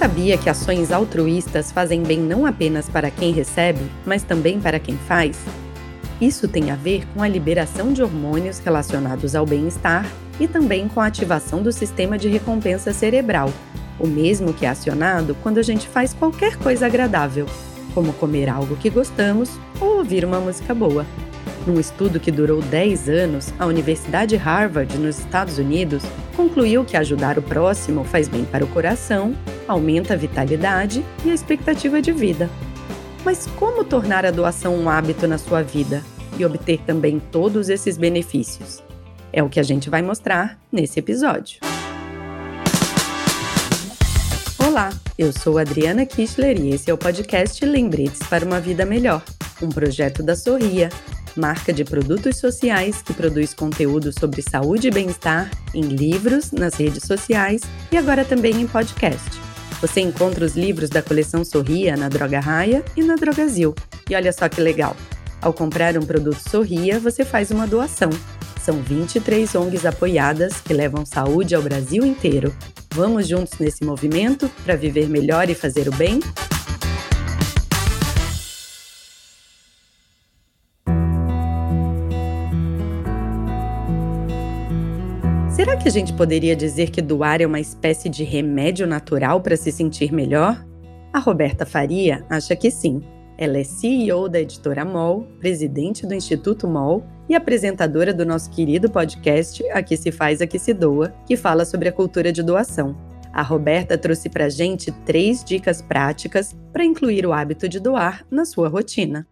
sabia que ações altruístas fazem bem não apenas para quem recebe, mas também para quem faz? Isso tem a ver com a liberação de hormônios relacionados ao bem-estar e também com a ativação do sistema de recompensa cerebral, o mesmo que é acionado quando a gente faz qualquer coisa agradável, como comer algo que gostamos ou ouvir uma música boa. Num estudo que durou 10 anos, a Universidade Harvard, nos Estados Unidos, concluiu que ajudar o próximo faz bem para o coração, aumenta a vitalidade e a expectativa de vida. Mas como tornar a doação um hábito na sua vida e obter também todos esses benefícios? É o que a gente vai mostrar nesse episódio. Olá, eu sou Adriana Kistler e esse é o podcast Lembretes para uma Vida Melhor, um projeto da Sorria, marca de produtos sociais que produz conteúdo sobre saúde e bem-estar em livros, nas redes sociais e agora também em podcast. Você encontra os livros da coleção Sorria na Droga Raia e na Drogazil. E olha só que legal! Ao comprar um produto Sorria, você faz uma doação. São 23 ONGs apoiadas que levam saúde ao Brasil inteiro. Vamos juntos nesse movimento para viver melhor e fazer o bem? Será que a gente poderia dizer que doar é uma espécie de remédio natural para se sentir melhor? A Roberta Faria acha que sim. Ela é CEO da editora MOL, presidente do Instituto MOL e apresentadora do nosso querido podcast Aqui se faz, aqui se doa, que fala sobre a cultura de doação. A Roberta trouxe para gente três dicas práticas para incluir o hábito de doar na sua rotina.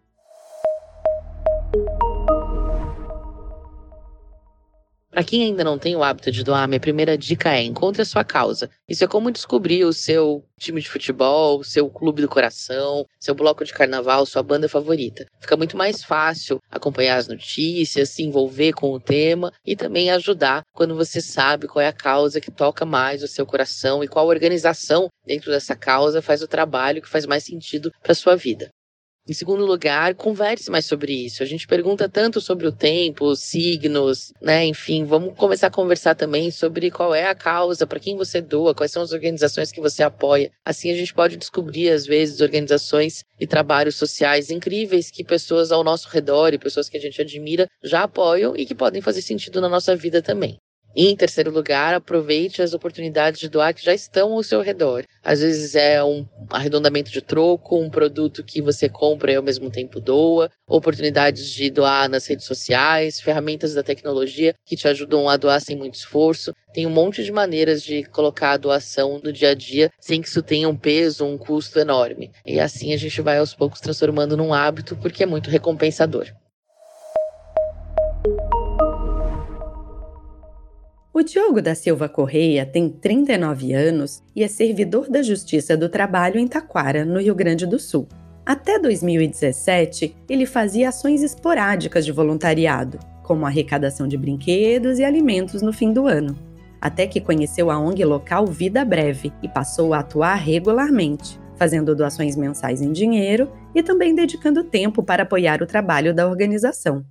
Para quem ainda não tem o hábito de doar, minha primeira dica é encontre a sua causa. Isso é como descobrir o seu time de futebol, seu clube do coração, seu bloco de carnaval, sua banda favorita. Fica muito mais fácil acompanhar as notícias, se envolver com o tema e também ajudar quando você sabe qual é a causa que toca mais o seu coração e qual organização dentro dessa causa faz o trabalho que faz mais sentido para sua vida. Em segundo lugar, converse mais sobre isso. A gente pergunta tanto sobre o tempo, os signos, né? Enfim, vamos começar a conversar também sobre qual é a causa, para quem você doa, quais são as organizações que você apoia. Assim a gente pode descobrir, às vezes, organizações e trabalhos sociais incríveis que pessoas ao nosso redor e pessoas que a gente admira já apoiam e que podem fazer sentido na nossa vida também. Em terceiro lugar, aproveite as oportunidades de doar que já estão ao seu redor. Às vezes é um arredondamento de troco, um produto que você compra e ao mesmo tempo doa, oportunidades de doar nas redes sociais, ferramentas da tecnologia que te ajudam a doar sem muito esforço. Tem um monte de maneiras de colocar a doação no dia a dia sem que isso tenha um peso, um custo enorme. E assim a gente vai aos poucos transformando num hábito porque é muito recompensador. O Diogo da Silva Correia tem 39 anos e é servidor da Justiça do Trabalho em Taquara, no Rio Grande do Sul. Até 2017, ele fazia ações esporádicas de voluntariado, como arrecadação de brinquedos e alimentos no fim do ano. Até que conheceu a ONG local Vida Breve e passou a atuar regularmente, fazendo doações mensais em dinheiro e também dedicando tempo para apoiar o trabalho da organização.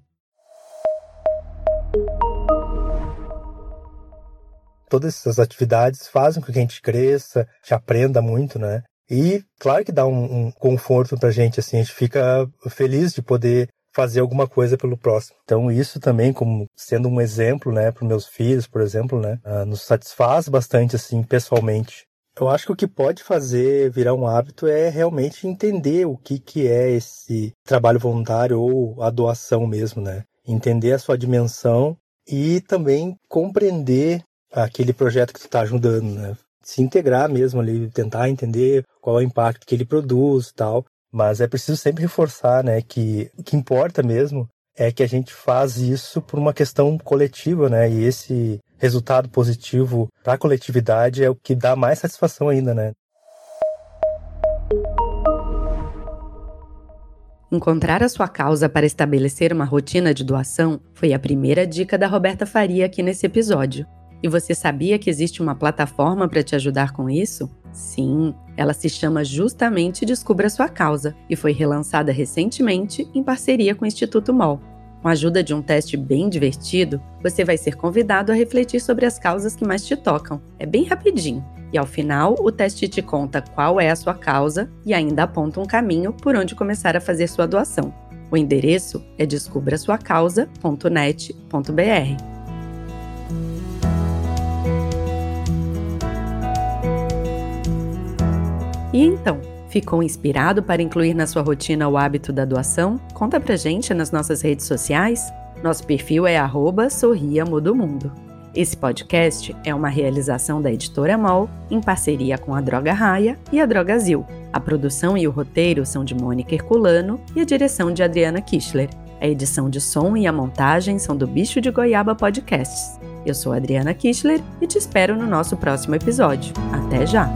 Todas essas atividades fazem com que a gente cresça, gente aprenda muito, né? E claro que dá um, um conforto pra gente, assim, a gente fica feliz de poder fazer alguma coisa pelo próximo. Então isso também, como sendo um exemplo, né, para meus filhos, por exemplo, né, uh, nos satisfaz bastante, assim, pessoalmente. Eu acho que o que pode fazer virar um hábito é realmente entender o que, que é esse trabalho voluntário ou a doação mesmo, né? Entender a sua dimensão e também compreender aquele projeto que tu está ajudando, né? Se integrar mesmo ali, tentar entender qual é o impacto que ele produz e tal. Mas é preciso sempre reforçar, né, que o que importa mesmo é que a gente faz isso por uma questão coletiva, né? E esse resultado positivo para a coletividade é o que dá mais satisfação ainda, né? Encontrar a sua causa para estabelecer uma rotina de doação foi a primeira dica da Roberta Faria aqui nesse episódio. E você sabia que existe uma plataforma para te ajudar com isso? Sim, ela se chama justamente Descubra Sua Causa e foi relançada recentemente em parceria com o Instituto MOL. Com a ajuda de um teste bem divertido, você vai ser convidado a refletir sobre as causas que mais te tocam. É bem rapidinho. E ao final, o teste te conta qual é a sua causa e ainda aponta um caminho por onde começar a fazer sua doação. O endereço é descubrasuacausa.net.br. E então, ficou inspirado para incluir na sua rotina o hábito da doação? Conta pra gente nas nossas redes sociais. Nosso perfil é arroba Sorria Muda o Mundo. Esse podcast é uma realização da editora MOL em parceria com a Droga Raia e a Drogazil. A produção e o roteiro são de Mônica Herculano e a direção de Adriana Kischler. A edição de som e a montagem são do Bicho de Goiaba Podcasts. Eu sou Adriana Kischler e te espero no nosso próximo episódio. Até já!